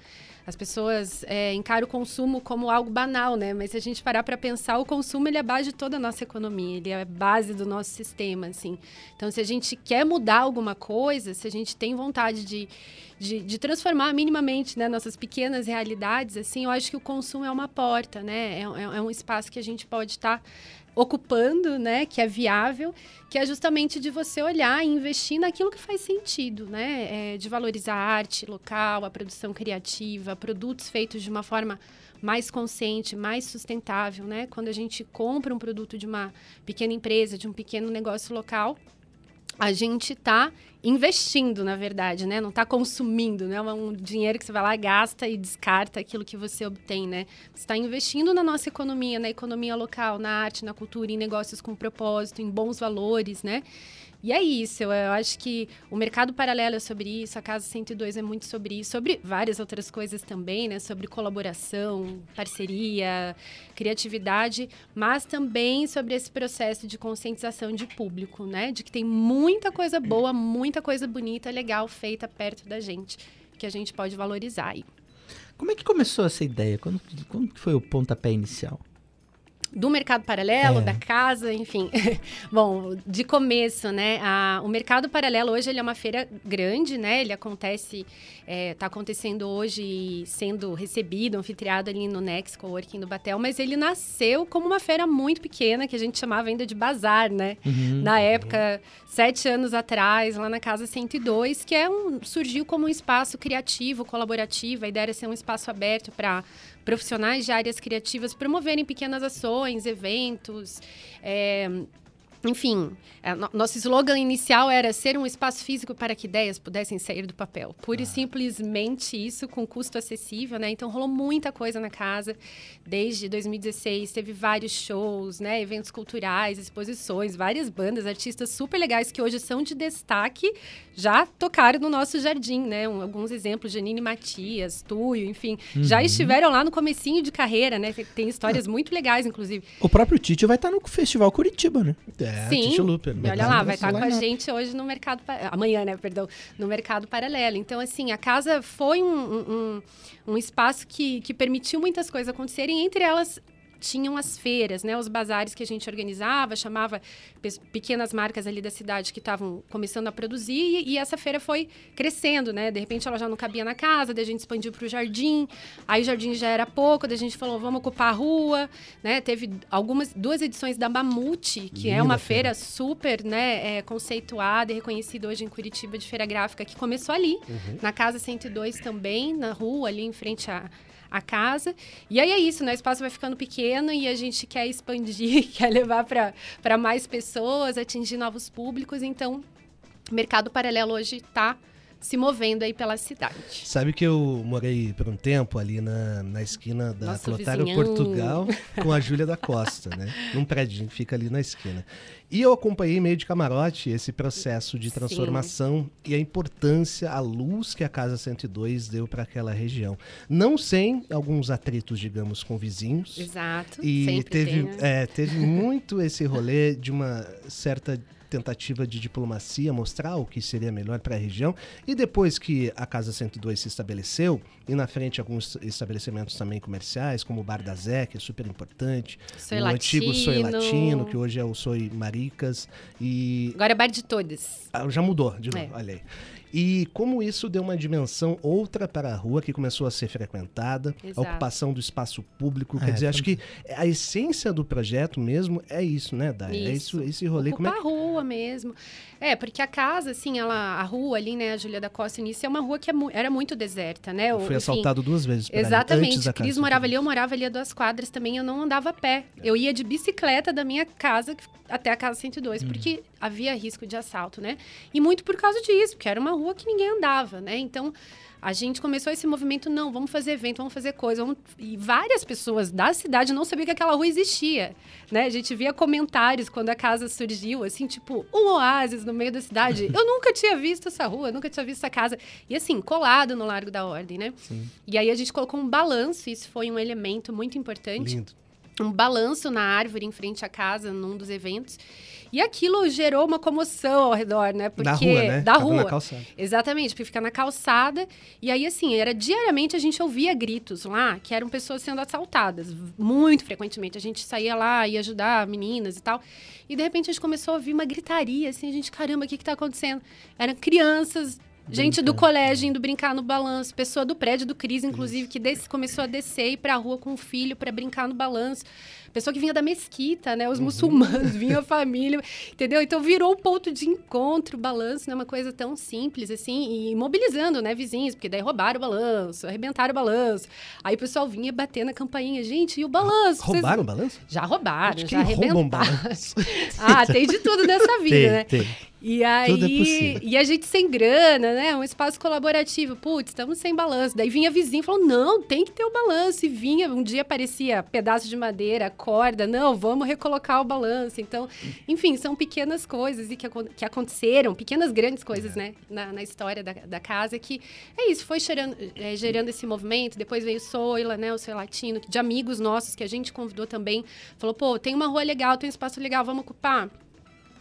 As pessoas é, encaram o consumo como algo banal, né? Mas se a gente parar para pensar, o consumo ele é a base de toda a nossa economia, ele é a base do nosso sistema, assim. Então, se a gente quer mudar alguma coisa, se a gente tem vontade de, de, de transformar minimamente né, nossas pequenas realidades, assim, eu acho que o consumo é uma porta, né? É, é- é um espaço que a gente pode estar ocupando, né, que é viável, que é justamente de você olhar e investir naquilo que faz sentido, né, é, de valorizar a arte local, a produção criativa, produtos feitos de uma forma mais consciente, mais sustentável, né? Quando a gente compra um produto de uma pequena empresa, de um pequeno negócio local, a gente está investindo, na verdade, né? Não está consumindo, né? É um dinheiro que você vai lá, gasta e descarta aquilo que você obtém, né? Você está investindo na nossa economia, na economia local, na arte, na cultura, em negócios com propósito, em bons valores, né? E é isso, eu, eu acho que o mercado paralelo é sobre isso, a Casa 102 é muito sobre isso, sobre várias outras coisas também, né? Sobre colaboração, parceria, criatividade, mas também sobre esse processo de conscientização de público, né? De que tem muita coisa boa, muita coisa bonita, legal feita perto da gente, que a gente pode valorizar aí. Como é que começou essa ideia? Quando, quando foi o pontapé inicial? Do mercado paralelo, É. da casa, enfim. Bom, de começo, né? a- o mercado paralelo hoje ele é uma feira grande, né? Ele acontece, está acontecendo hoje sendo recebido, anfitriado ali no Nex Coworking do Batel, mas ele nasceu como uma feira muito pequena que a gente chamava ainda de bazar, né? Uhum. Na época, sete anos atrás, lá na Casa 102, que é um, surgiu como um espaço criativo, colaborativo. A ideia era ser um espaço aberto para profissionais de áreas criativas promoverem pequenas ações eventos. É, enfim, é, no, nosso slogan inicial era ser um espaço físico para que ideias pudessem sair do papel. Pura ah. e simplesmente isso, com custo acessível, né? Então rolou muita coisa na casa. Desde 2016, teve vários shows, né? Eventos culturais, exposições, várias bandas, artistas super legais que hoje são de destaque, já tocaram no nosso jardim, né? Um, alguns exemplos, Janine Matias, Tuyo, enfim, uhum. já estiveram lá no comecinho de carreira, né? Tem, tem histórias ah. muito legais, inclusive. O próprio Tite vai estar no Festival Curitiba, né? É, Sim. Tite Luper. E olha lá, vai estar com a gente hoje no mercado... Amanhã, né? Perdão. No mercado paralelo. Então, assim, a casa foi um, um, um espaço que, que permitiu muitas coisas acontecerem, entre elas tinham as feiras, né, os bazares que a gente organizava, chamava pequenas marcas ali da cidade que estavam começando a produzir e, e, essa feira foi crescendo, né? De repente ela já não cabia na casa, daí a gente expandiu para o jardim, aí o jardim já era pouco, daí a gente falou vamos ocupar a rua, né? Teve algumas duas edições da Mamute, que Linda é uma feira, feira super, né, é, conceituada e reconhecida hoje em Curitiba de feira gráfica que começou ali, uhum. na casa 102 também, na rua ali em frente a a casa. E aí é isso, né? O espaço vai ficando pequeno e a gente quer expandir, quer levar para mais pessoas, atingir novos públicos. Então, mercado paralelo hoje está se movendo aí pela cidade. Sabe que eu morei por um tempo ali na, na esquina da Nossa, Clotário Portugal com a Júlia da Costa, né? Num prédio que fica ali na esquina. E eu acompanhei meio de camarote esse processo de transformação Sim. e a importância, a luz que a Casa 102 deu para aquela região. Não sem alguns atritos, digamos, com vizinhos. Exato. E teve, né? é, teve muito esse rolê de uma certa tentativa de diplomacia, mostrar o que seria melhor para a região. E depois que a Casa 102 se estabeleceu, e na frente alguns estabelecimentos também comerciais, como o Bar da Zé, que é super importante, Soy o Latino. antigo Soy Latino, que hoje é o Soy Maricas. E... Agora é Bar de Todas. Ah, já mudou, de novo, é. olha aí. E como isso deu uma dimensão outra para a rua que começou a ser frequentada, Exato. a ocupação do espaço público. Quer é, dizer, acho que a essência do projeto mesmo é isso, né, Dai? É isso, esse rolê. Ocupar como é... a rua mesmo. É, porque a casa, assim, ela, a rua ali, né, a Júlia da Costa início, é uma rua que é era muito deserta, né? Eu fui assaltado duas vezes. Exatamente. Cris morava ali, eu morava ali a duas quadras também, eu não andava a pé. É. Eu ia de bicicleta da minha casa até a casa 102, hum. porque havia risco de assalto, né? E muito por causa disso, porque era uma rua que ninguém andava, né? Então, a gente começou esse movimento, não, vamos fazer evento, vamos fazer coisa. Vamos... E várias pessoas da cidade não sabiam que aquela rua existia, né? A gente via comentários quando a casa surgiu, assim, tipo, um oásis no meio da cidade. Eu nunca tinha visto essa rua, nunca tinha visto essa casa. E assim, colado no Largo da Ordem, né? Sim. E aí a gente colocou um balanço, isso foi um elemento muito importante. Lindo. Um balanço na árvore em frente à casa, num dos eventos. E aquilo gerou uma comoção ao redor, né? Porque, da rua, né? Da rua. Na calçada. Exatamente, porque fica na calçada. E aí, assim, era diariamente a gente ouvia gritos lá, que eram pessoas sendo assaltadas. Muito frequentemente. A gente saía lá, ia ajudar meninas e tal. E de repente a gente começou a ouvir uma gritaria, assim, a gente, caramba, o que que tá acontecendo? Eram crianças Gente do colégio indo brincar no balanço, pessoa do prédio do Cris, inclusive, que desse, começou a descer e ir pra rua com o filho para brincar no balanço pessoa que vinha da mesquita, né? Os uhum. muçulmanos, vinha a família, entendeu? Então virou um ponto de encontro, balanço, né? Uma coisa tão simples, assim, e mobilizando, né, vizinhos, porque daí roubaram o balanço, arrebentaram o balanço. Aí o pessoal vinha bater na campainha, gente, e o balanço? Roubaram Vocês... o balanço? Já roubaram, já arrebentaram. ah, tem de tudo nessa vida, tem, né? Tem. E aí, é e a gente sem grana, né? Um espaço colaborativo. Putz, estamos sem balanço. Daí vinha vizinho e falou: não, tem que ter o balanço. E vinha, um dia aparecia pedaço de madeira, corda. Não, vamos recolocar o balanço. Então, enfim, são pequenas coisas e que, que aconteceram, pequenas grandes coisas, é. né? Na, na história da, da, casa, que é isso, foi gerando, é, gerando esse movimento. Depois veio o Soila, né? O Soy Latino, de amigos nossos que a gente convidou também. Falou: pô, tem uma rua legal, tem um espaço legal, vamos ocupar.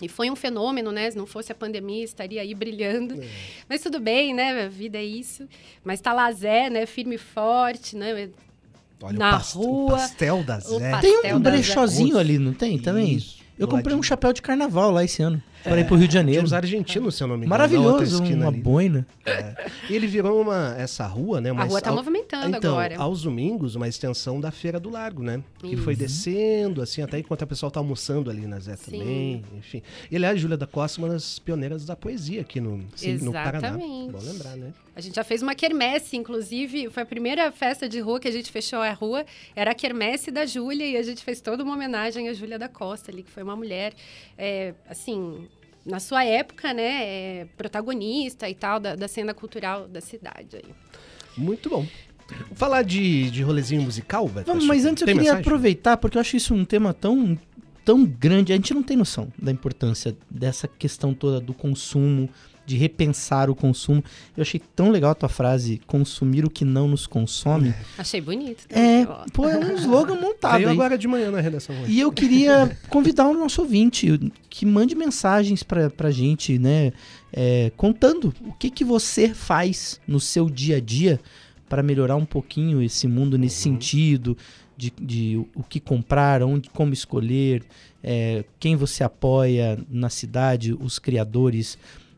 E foi um fenômeno, né? Se não fosse a pandemia, estaria aí brilhando. É. Mas tudo bem, né? A vida é isso. Mas tá lá Zé, né? Firme e forte, né? Olha, na o rua. O pastel da Zé. Tem um brechózinho ali, não tem também? Isso. Eu comprei um chapéu de carnaval lá esse ano. Para ir pro Rio de Tinha Janeiro. uns argentinos, se eu não me engano. na outra Maravilhoso, uma ali. boina. É. E ele virou uma, essa rua, né? A mas rua tá ao- movimentando então, agora. aos domingos, uma extensão da Feira do Largo, né? Que foi Isso. descendo, assim, até enquanto a pessoa tá almoçando ali na Zé também, enfim. E, aliás, Júlia da Costa, uma das pioneiras da poesia aqui no, sim, no Paraná. Exatamente. Bom lembrar, né? A gente já fez uma quermesse, inclusive, foi a primeira festa de rua que a gente fechou a rua, era a quermesse da Júlia, e a gente fez toda uma homenagem à Júlia da Costa ali, que foi uma mulher, é, assim, na sua época, né, é, protagonista e tal, da, da cena cultural da cidade aí. Muito bom. Vamos falar de, de rolezinho musical, Beto? Vamos, mas antes eu queria mensagem? aproveitar, porque eu acho isso um tema tão, tão grande. A gente não tem noção da importância dessa questão toda do consumo, de repensar o consumo. Eu achei tão legal a tua frase, consumir o que não nos consome. Achei bonito. É, também, pô, é um slogan montado, Veio agora de manhã na redação. hoje. E eu queria convidar o nosso ouvinte que mande mensagens pra, pra gente, né? é, contando o que, que você faz no seu dia a dia para melhorar um pouquinho esse mundo nesse sentido de, de o que comprar, onde, como escolher, é, quem você apoia na cidade, os criadores,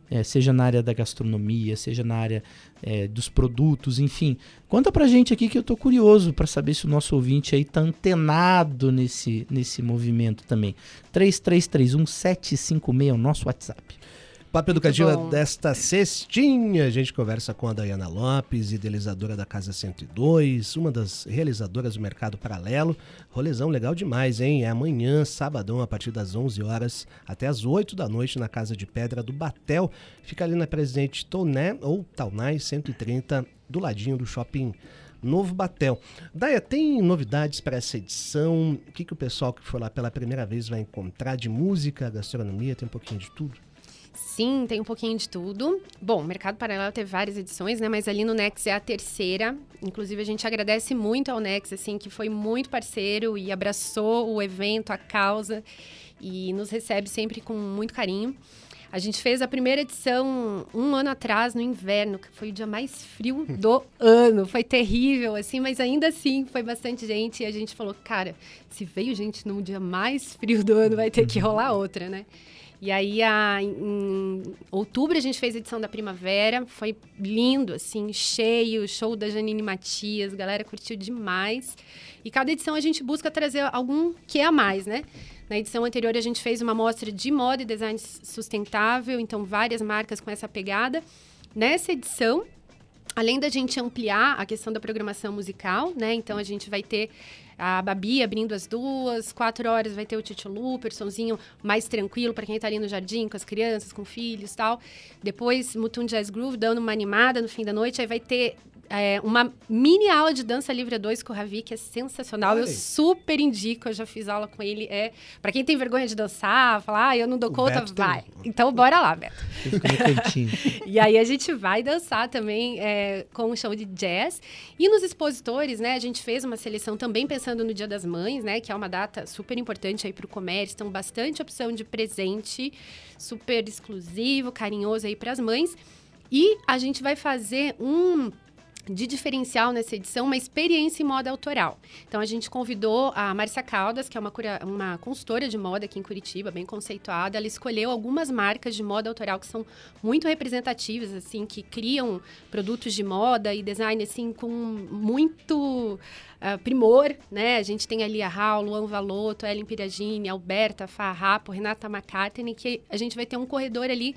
é, seja na área da gastronomia, seja na área é, dos produtos, enfim. Conta pra gente aqui que eu tô curioso pra saber se o nosso ouvinte aí tá antenado nesse, nesse movimento também. 3331-756 é o nosso WhatsApp. Papo Educativa bom. desta cestinha, a gente conversa com a Dayana Lopes, idealizadora da Casa 102, uma das realizadoras do Mercado Paralelo. Rolezão legal demais, hein? É amanhã, sabadão, a partir das 11 horas até as 8 da noite na Casa de Pedra do Batel. Fica ali na Presidente Toné, ou Taunay 130, do ladinho do Shopping Novo Batel. Daya, tem novidades para essa edição? O que, que o pessoal que for lá pela primeira vez vai encontrar de música, gastronomia? Tem um pouquinho de tudo? Sim, tem um pouquinho de tudo. Bom, o Mercado Paralelo teve várias edições, né? Mas ali no Nex é a terceira. Inclusive, a gente agradece muito ao Nex, assim, que foi muito parceiro e abraçou o evento, a causa, e nos recebe sempre com muito carinho. A gente fez a primeira edição um ano atrás, no inverno, que foi o dia mais frio do ano. Foi terrível, assim, mas ainda assim foi bastante gente. E a gente falou, cara, se veio gente no dia mais frio do ano, vai ter que rolar outra, né? E aí, a, em outubro, a gente fez a edição da primavera. Foi lindo, assim, cheio. Show da Janine Matias. Galera curtiu demais. E cada edição a gente busca trazer algum que a mais, né? Na edição anterior, a gente fez uma mostra de moda e design sustentável. Então, várias marcas com essa pegada. Nessa edição, além da gente ampliar a questão da programação musical, né? Então, a gente vai ter a Babi abrindo as duas, quatro horas vai ter o Tito Luper, sonzinho mais tranquilo para quem está ali no jardim com as crianças, com filhos tal. Depois, Mutum Jazz Groove dando uma animada no fim da noite, aí vai ter é, uma mini aula de dança livre a dois com o Ravi, que é sensacional. Olha Eu super indico, eu já fiz aula com ele. É, para quem tem vergonha de dançar, falar, ah, eu não dou O conta, Beto tem- vai. Então, bora lá, Beto. E aí a gente vai dançar também é, com um show de jazz. E nos expositores, né, a gente fez uma seleção também pensando no Dia das Mães, né, que é uma data super importante aí para o comércio. Então, bastante opção de presente, super exclusivo, carinhoso aí para as mães. E a gente vai fazer um de diferencial nessa edição, uma experiência em moda autoral. Então, a gente convidou a Márcia Caldas, que é uma, cura- uma consultora de moda aqui em Curitiba, bem conceituada. Ela escolheu algumas marcas de moda autoral que são muito representativas, assim, que criam produtos de moda e design, assim, com muito ah, primor, né? A gente tem ali a Raul, Luan Valotto, Ellen Piragini, Alberta Farrapo, Renata McCartney, que a gente vai ter um corredor ali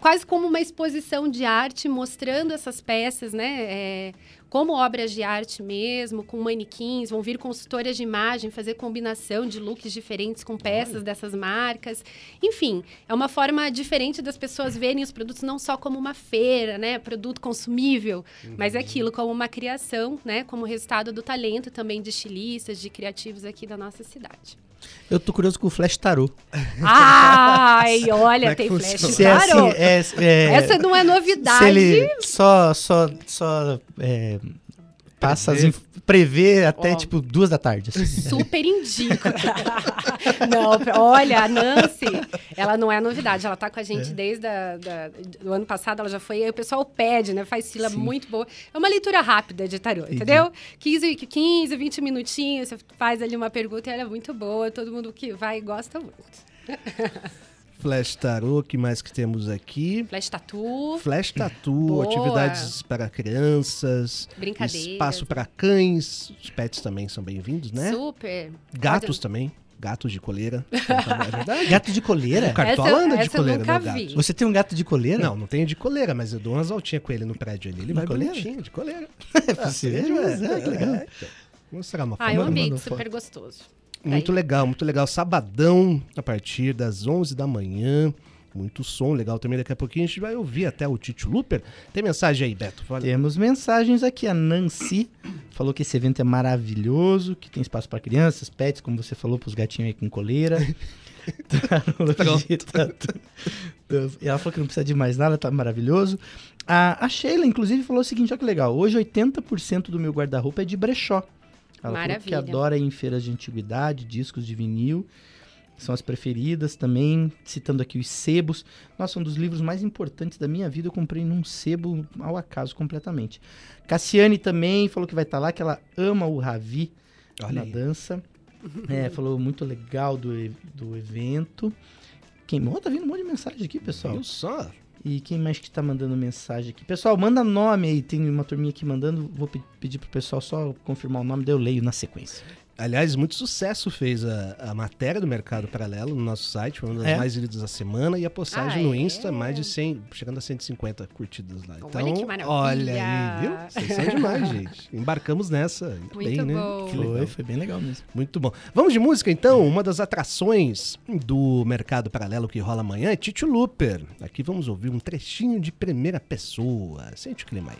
quase como uma exposição de arte, mostrando essas peças, né? é, como obras de arte mesmo, com manequins, vão vir consultoras de imagem fazer combinação de looks diferentes com peças dessas marcas. Enfim, é uma forma diferente das pessoas verem os produtos não só como uma feira, né? Produto consumível, mas aquilo como uma criação, né? Como resultado do talento também de estilistas, de criativos aqui da nossa cidade. Eu tô curioso com o Flash Tarot. Ai, olha, é tem flash funciona? Se é assim, tarot. é, é- Essa não é novidade. Se ele só, só, só é, passa as inf- prevê até Ó. tipo duas da tarde. assim. Super indico. não, olha, a Nancy, ela não é novidade. Ela tá com a gente desde a, da, do ano passado, ela já foi. Aí o pessoal pede, né? Faz fila Sim. muito boa. É uma leitura rápida de tarô, entendeu? 15, 15, 20 minutinhos, você faz ali uma pergunta e ela é muito boa. Todo mundo que vai gosta muito. Flash Tarot, o que mais que temos aqui? Flash Tattoo. Flash Tattoo, Boa. atividades para crianças, Brincadeiras. espaço para cães, os pets também são bem-vindos, né? Super. Gatos Pode- também, gatos de coleira. é? Gato de coleira? O Cartola Essa- anda de essa eu coleira, nunca meu gato. vi. Você tem um gato de coleira? Não, não tenho de coleira, mas eu dou umas voltinhas com ele no prédio ali. Ele De vai coleira? bonitinho, de coleira. É possível, Entende, mas é, legal. então. Vou mostrar uma Ah, foto. é um ambiente mandou super gostoso. Muito legal, muito legal. Sabadão, a partir das 11 da manhã. Muito som legal também. Daqui a pouquinho a gente vai ouvir até o Tito Luper. Tem mensagem aí, Beto? Fala. Temos mensagens aqui. A Nancy falou que esse evento é maravilhoso, que tem espaço para crianças, pets, como você falou, para os gatinhos aí com coleira. Pronto. E ela falou que não precisa de mais nada, tá maravilhoso. A, a Sheila, inclusive, falou o seguinte: olha que legal. Hoje 80% do meu guarda-roupa é de brechó. Ela falou que Maravilha. adora ir em feiras de antiguidade, discos de vinil. São as preferidas também, citando aqui os sebos. Nossa, um dos livros mais importantes da minha vida eu comprei num sebo ao acaso completamente. Cassiane também falou que vai estar lá, que ela ama o Ravi Olha na aí. dança. É, falou muito legal do, do evento. Quem oh, tá vindo um monte de mensagem aqui, pessoal. Viu só? E quem mais que tá mandando mensagem aqui? Pessoal, manda nome aí. Tem uma turminha aqui mandando. Vou pe- pedir pro pessoal só confirmar o nome, daí eu leio na sequência. Aliás, muito sucesso fez a, a matéria do Mercado Paralelo no nosso site, foi uma das É? mais lidas da semana, e a postagem Ah, no é? Insta, mais de 100, chegando a 150 curtidas lá. Olha Então, que maravilha! olha aí, viu? Vocês são demais, gente. Embarcamos nessa. Muito, bem, né? bom. Que legal. Foi, foi bem legal mesmo. Muito bom. Vamos de música então? Uma das atrações do Mercado Paralelo que rola amanhã é Tito Luper. Aqui vamos ouvir um trechinho de primeira pessoa. Sente o clima aí.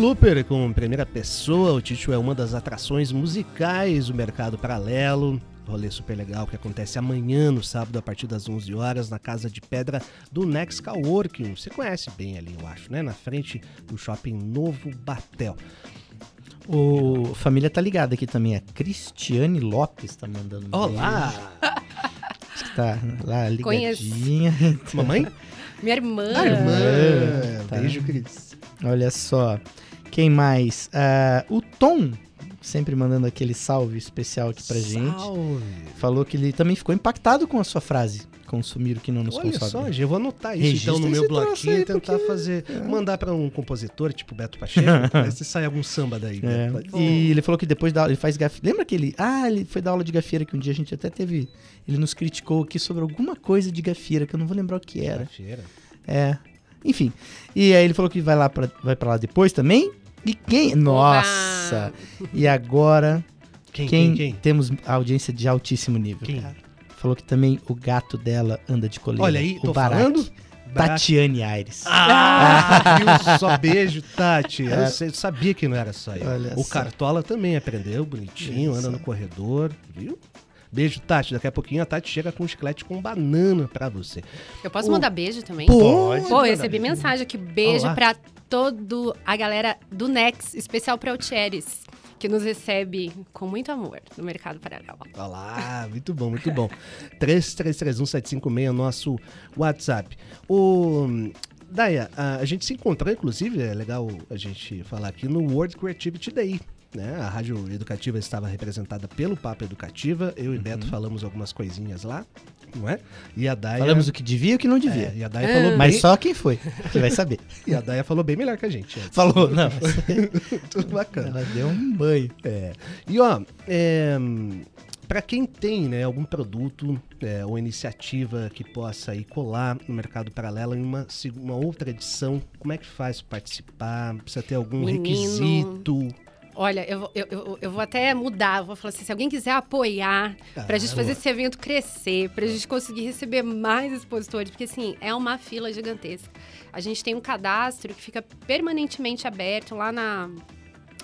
Luper com primeira pessoa. O Tito é uma das atrações musicais do Mercado Paralelo. Rolê super legal que acontece amanhã, no sábado, a partir das 11 horas, na Casa de Pedra do Next Coworking. Você conhece bem ali, eu acho, né? Na frente do Shopping Novo Batel. O família tá ligada aqui também. A Cristiane Lopes tá mandando. um Olá! Tá lá Conheço. ligadinha. Mamãe? Minha irmã. Ah, irmã! tá. Beijo, Cris. Olha só. Quem mais? Ah, o Tom, sempre mandando aquele salve especial aqui pra gente. Salve! Falou que ele também ficou impactado com a sua frase. Consumir o que não nos Olha consome. só, gente, eu vou anotar isso Registra então no meu bloquinho e tentar porque- fazer. Mandar pra um compositor, tipo Beto Pacheco, ver se sai algum samba daí. É, né? E ele falou que depois da aula, ele faz gafieira. Lembra que ele. Ah, ele foi dar aula de gafieira que um dia a gente até teve. Ele nos criticou aqui sobre alguma coisa de gafieira, que eu não vou lembrar o que era. Feira. É. Enfim. E aí ele falou que vai lá pra, vai pra lá depois também. E quem? Nossa! E agora. Quem, quem, quem? Temos audiência de altíssimo nível, Quem? cara. Falou que também o gato dela anda de coleira. Olha aí, o tô Barack. falando. Tatiane Aires. Ah, viu só? Beijo, Tati. Eu sei- sabia que não era só eu. Olha o só. Cartola também aprendeu, bonitinho, anda no corredor, viu? Beijo, Tati. Daqui a pouquinho a Tati chega com um chiclete com banana pra você. Eu posso O- mandar beijo também? Pode. Pô, eu recebi mensagem aqui. Beijo Olá. pra todo a galera do Nex, especial pra Altieres. que nos recebe com muito amor no Mercado Paralelo. Olha lá, muito bom, muito bom. 3331-756 é o nosso WhatsApp. O... Daya, a gente se encontrou, inclusive, é legal a gente falar aqui no World Creativity Day. Né? A Rádio Educativa estava representada pelo Papo Educativa. Eu e Beto falamos algumas coisinhas lá, não é? E a Daya. Falamos o que devia e o que não devia. É, e a Daya falou Mas bem- só quem foi, que vai saber. E a Daya falou bem melhor que a gente. antes. Falou, não. Tudo bacana. Ela deu um banho. É. E ó, é, para quem tem né, algum produto é, ou iniciativa que possa aí colar no mercado paralelo em uma, uma outra edição, como é que faz para participar? Precisa ter algum Menino. requisito? Olha, eu, eu, eu, eu vou até mudar, vou falar assim, se alguém quiser apoiar, pra gente Ah, fazer esse evento crescer, pra gente conseguir receber mais expositores, porque assim, é uma fila gigantesca. A gente tem um cadastro que fica permanentemente aberto lá na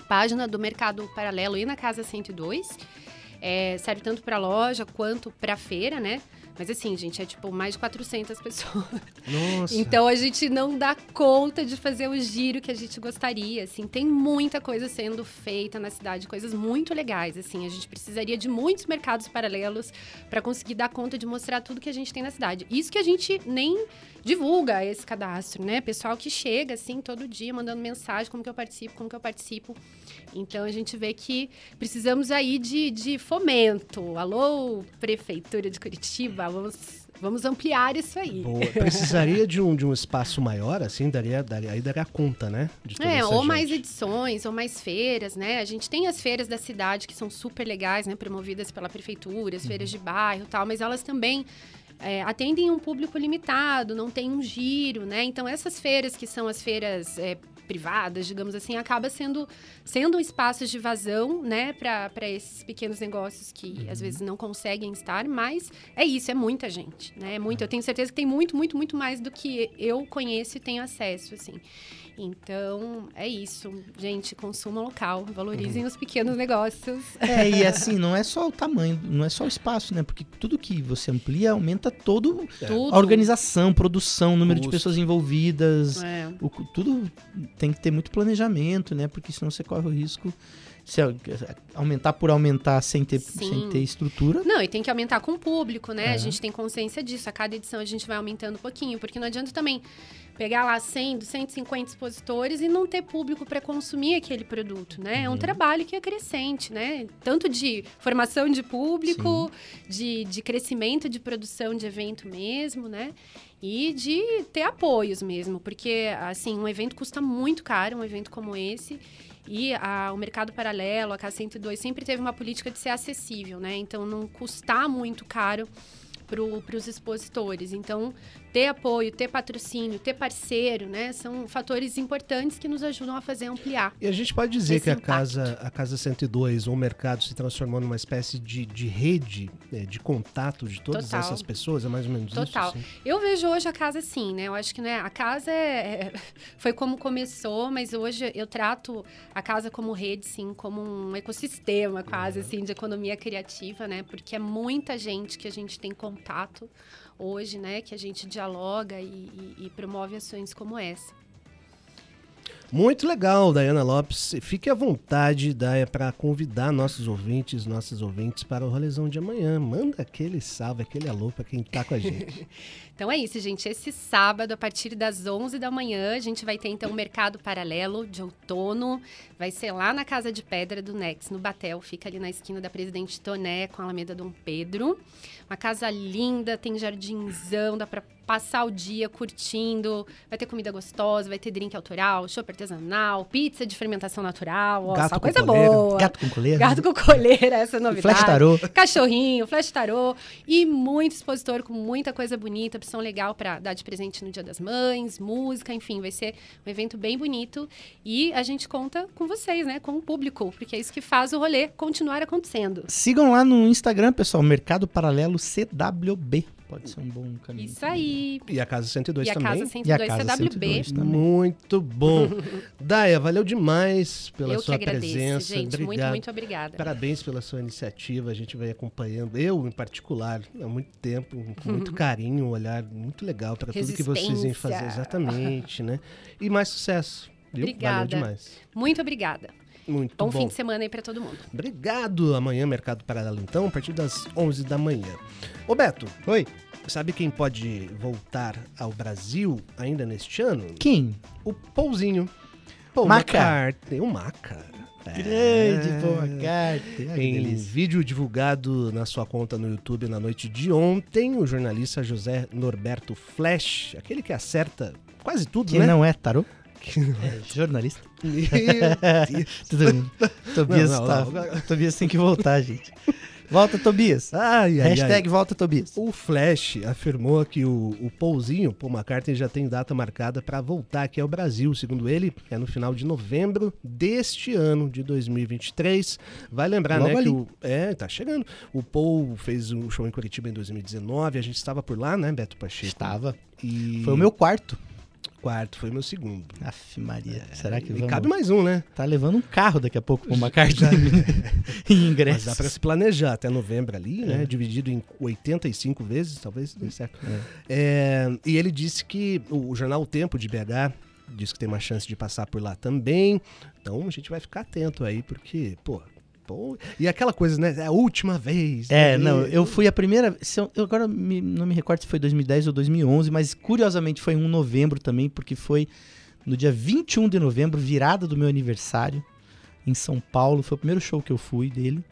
página do Mercado Paralelo e na Casa 102. É, serve tanto para loja quanto para feira, né? Mas assim, gente, é tipo mais de 400 pessoas. Nossa. Então a gente não dá conta de fazer o giro que a gente gostaria, assim. Tem muita coisa sendo feita na cidade, coisas muito legais, assim. A gente precisaria de muitos mercados paralelos para conseguir dar conta de mostrar tudo que a gente tem na cidade. Isso que a gente nem divulga esse cadastro, né? Pessoal que chega assim todo dia mandando mensagem como que eu participo, como que eu participo. Então a gente vê que precisamos aí de, de fomento. Alô, Prefeitura de Curitiba, vamos, vamos ampliar isso aí. Boa. Precisaria de um, de um espaço maior, assim, daria, daria, aí daria conta, né? É, ou gente. mais edições, ou mais feiras, né? A gente tem as feiras da cidade que são super legais, né? Promovidas pela prefeitura, as feiras de bairro e tal, mas elas também é, atendem um público limitado, não tem um giro, né? Então essas feiras que são as feiras é, privadas, digamos assim, acaba sendo, sendo espaços de vazão, né? Para esses pequenos negócios que às vezes não conseguem estar, mas é isso, é muita gente, né? É muito, eu tenho certeza que tem muito, muito, muito mais do que eu conheço e tenho acesso, assim. Então, é isso. Gente, consuma local, valorizem os pequenos negócios. É, e assim, não é só o tamanho, não é só o espaço, né? Porque tudo que você amplia aumenta todo Tudo. a organização, produção, número de Custo. pessoas envolvidas. É. O tudo tem que ter muito planejamento, né? Porque senão você corre o risco se aumentar por aumentar sem ter, Sim. sem ter estrutura. Não, e tem que aumentar com o público, né? É. A gente tem consciência disso. A cada edição a gente vai aumentando um pouquinho, porque não adianta também pegar lá 100, 150 expositores e não ter público para consumir aquele produto, né? É um trabalho que é crescente, né? Tanto de formação de público, de, de crescimento de produção de evento mesmo, né? E de ter apoios mesmo, porque, assim, um evento custa muito caro, um evento como esse. E a- o mercado paralelo, a K102, sempre teve uma política de ser acessível, né? Então, não custar muito caro para os expositores. Então, ter apoio, ter patrocínio, ter parceiro, né? São fatores importantes que nos ajudam a fazer ampliar. E a gente pode dizer que a impacto. casa, a casa 102 ou o mercado se transformou numa espécie de, de rede é, de contato de todas Total. essas pessoas? É mais ou menos Total. isso? assim? Eu vejo hoje a casa assim, né? Eu acho que né, a casa é, é- foi como começou, mas hoje eu trato a casa como rede, sim, como um ecossistema quase, assim, de economia criativa, né? Porque é muita gente que a gente tem contato hoje, né? Que a gente dialoga e, e- e promove ações como essa. Muito legal, Dayana Lopes. Fique à vontade, Daya, para convidar nossos ouvintes, nossas ouvintes para o rolezão de amanhã. Manda aquele salve, aquele alô para quem tá com a gente. Então é isso, gente. Esse sábado, a partir das 11 da manhã, a gente vai ter então o Mercado Paralelo de outono. Vai ser lá na Casa de Pedra do Nex, no Batel. Fica ali na esquina da Presidente Toné com a Alameda Dom Pedro. Uma casa linda, tem jardinzão, dá pra passar o dia curtindo. Vai ter comida gostosa, vai ter drink autoral, chopp artesanal, pizza de fermentação natural. Ó, Gato só coisa coleira. boa. Gato com coleira. Gato com coleira, essa é novidade. Flash tarô. Cachorrinho, flash tarô e muito expositor com muita coisa bonita, opção legal para dar de presente no Dia das Mães, música, enfim, vai ser um evento bem bonito e a gente conta com vocês, né, com o público, porque é isso que faz o rolê continuar acontecendo. Sigam lá no Instagram, pessoal, Mercado Paralelo CWB. Pode ser um bom caminho. Isso aí. E a Casa 102 E a também. Casa 102 CWB. Muito bom. Daya, valeu demais pela Eu sua agradeço, presença. gente. Muito, Obrigado. muito obrigada. Parabéns pela sua iniciativa. A gente vai acompanhando, eu em particular, há muito tempo, com muito carinho, um olhar muito legal para tudo que vocês vêm fazer. Exatamente, né? E mais sucesso. Viu? Valeu Obrigada. demais. Muito obrigada. Muito Bom, bom. fim de semana aí pra todo mundo. Obrigado. Amanhã, Mercado Paralelo, então, a partir das 11 da manhã. Ô, Beto. Oi. Sabe quem pode voltar ao Brasil ainda neste ano? Quem? O Pouzinho. Paul Maca. McCartney. O Maca. Grande É. Paul McCartney. Ai, que Em delícia. vídeo divulgado na sua conta no YouTube na noite de ontem, o jornalista José Norberto Flash, aquele que acerta quase tudo, Que né? não é tarô? Não É jornalista. Tudo bem. Tobias, Não, não, tá- não. Tobias tem que voltar, gente. Volta, Tobias. Ai, ai, Hashtag ai. volta, Tobias. O Flash afirmou que o, o Paulzinho, Paul McCartney, já tem data marcada para voltar aqui ao Brasil. Segundo ele, é no final de novembro deste ano de 2023. Vai lembrar, Logo né, ali. que o. É, tá chegando. O Paul fez um show em Curitiba em 2019. A gente estava por lá, né, Beto Pacheco? Estava. E... Foi o meu quarto. Quarto, foi meu segundo. Aff, Maria. Será que E vamos... cabe mais um, né? Tá levando um carro daqui a pouco com uma carta em ingresso. Mas dá para se planejar até novembro ali, né? Dividido em 85 vezes, talvez dê certo. É, e ele disse que o, o jornal O Tempo de BH disse que tem uma chance de passar por lá também. Então a gente vai ficar atento aí, porque, pô. Pô e aquela coisa, né? É a última vez. É, né? não, eu fui a primeira. se Eu, eu agora me- não me recordo se foi 2010 ou 2011, mas curiosamente foi em um novembro também, porque foi no dia 21 de novembro, virada do meu aniversário, em São Paulo. Foi o primeiro show que eu fui dele,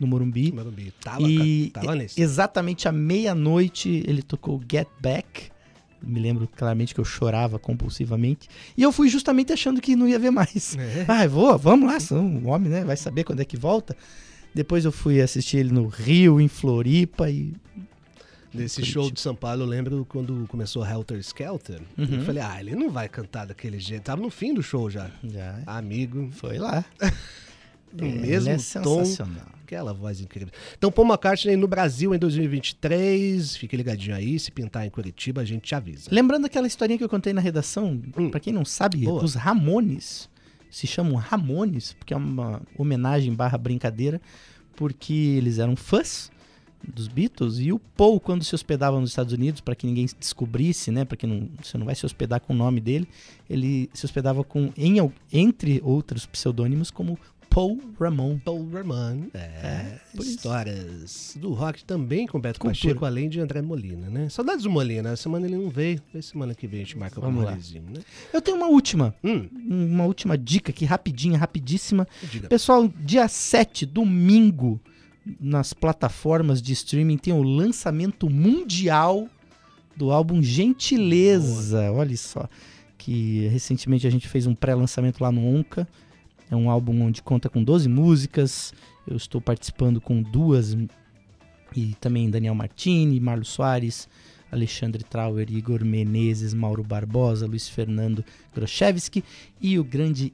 no Morumbi. Morumbi. Tava, E tava nesse. exatamente à meia-noite ele tocou Get Back. Me lembro claramente que eu chorava compulsivamente. E eu fui justamente achando que não ia ver mais. É. Ah, vou, vamos lá, sou um homem, né? Vai saber quando é que volta. Depois eu fui assistir ele no Rio, em Floripa e. Nesse Curitiba. show de São Paulo, eu lembro quando começou Helter Skelter. Uhum. Eu falei, ah, ele não vai cantar daquele jeito. Tava no fim do show já. Já Amigo. foi lá. No Ele mesmo é tom. sensacional. Aquela voz incrível. Então, Paul McCartney no Brasil em 2023. Fique ligadinho aí. Se pintar em Curitiba, a gente te avisa. Lembrando aquela historinha que eu contei na redação, Hum. pra quem não sabe, Boa. os Ramones se chamam Ramones, porque é uma homenagem barra brincadeira, porque eles eram fãs dos Beatles e o Paul, quando se hospedava nos Estados Unidos, pra que ninguém descobrisse, né, para que não, você não vai se hospedar com o nome dele, ele se hospedava com, em, entre outros pseudônimos, como Paul Ramon. Paul Ramon. É, É, histórias do rock também com Beto Cultura. Pacheco, além de André Molina, né? Saudades do Molina. Essa semana ele não veio. Vê semana que vem a gente marca Vamos lá. rolezinho, né? Eu tenho uma última, Hum, uma última dica aqui, rapidinha, rapidíssima. diga. Pessoal, dia 7, domingo, nas plataformas de streaming, tem o lançamento mundial do álbum Gentileza. Olha só, que recentemente a gente fez um pré-lançamento lá no Onca. É um álbum onde conta com 12 músicas. Eu estou participando com duas. E também Daniel Martini, Marlos Soares, Alexandre Trauer, Igor Menezes, Mauro Barbosa, Luiz Fernando Grochevski e o grande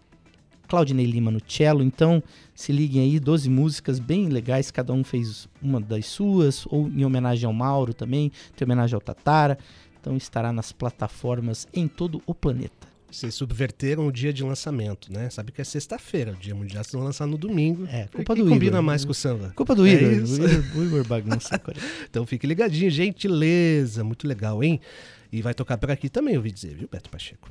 Claudinei Lima no cello. Então, se liguem aí, 12 músicas bem legais, cada um fez uma das suas, ou em homenagem ao Mauro também, tem homenagem ao Tatara. Então estará nas plataformas em todo o planeta. Vocês subverteram o dia de lançamento, né? Sabe que é sexta-feira, o dia mundial, vocês vão lançar no domingo. É, culpa do combina Igor. mais com o samba. Culpa do É Igor. o Igor, bagunça. Então fique ligadinho, gentileza. Muito legal, hein? E vai tocar por aqui também, ouvi dizer, viu, Beto Pacheco?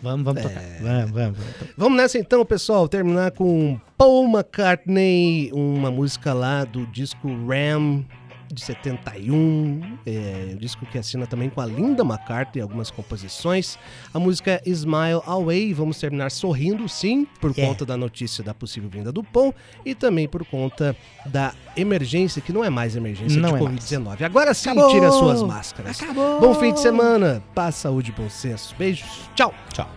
Vamos, vamos tocar. Vamos, vamos, vamos. Vamos nessa então, pessoal. Terminar com Paul McCartney, uma música lá do disco Ram de 71. É, o disco que assina também com a Linda McCartney, algumas composições. A música é Smile Away. Vamos terminar sorrindo, sim, por É. conta da notícia da possível vinda do Paul e também por conta da emergência, que não é mais emergência Não de é Covid-19. Agora sim, Acabou! tire as suas máscaras. Acabou! Bom fim de semana. Paz, saúde e bom senso. Beijos. Tchau. Tchau.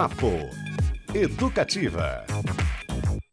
Papo Educativa.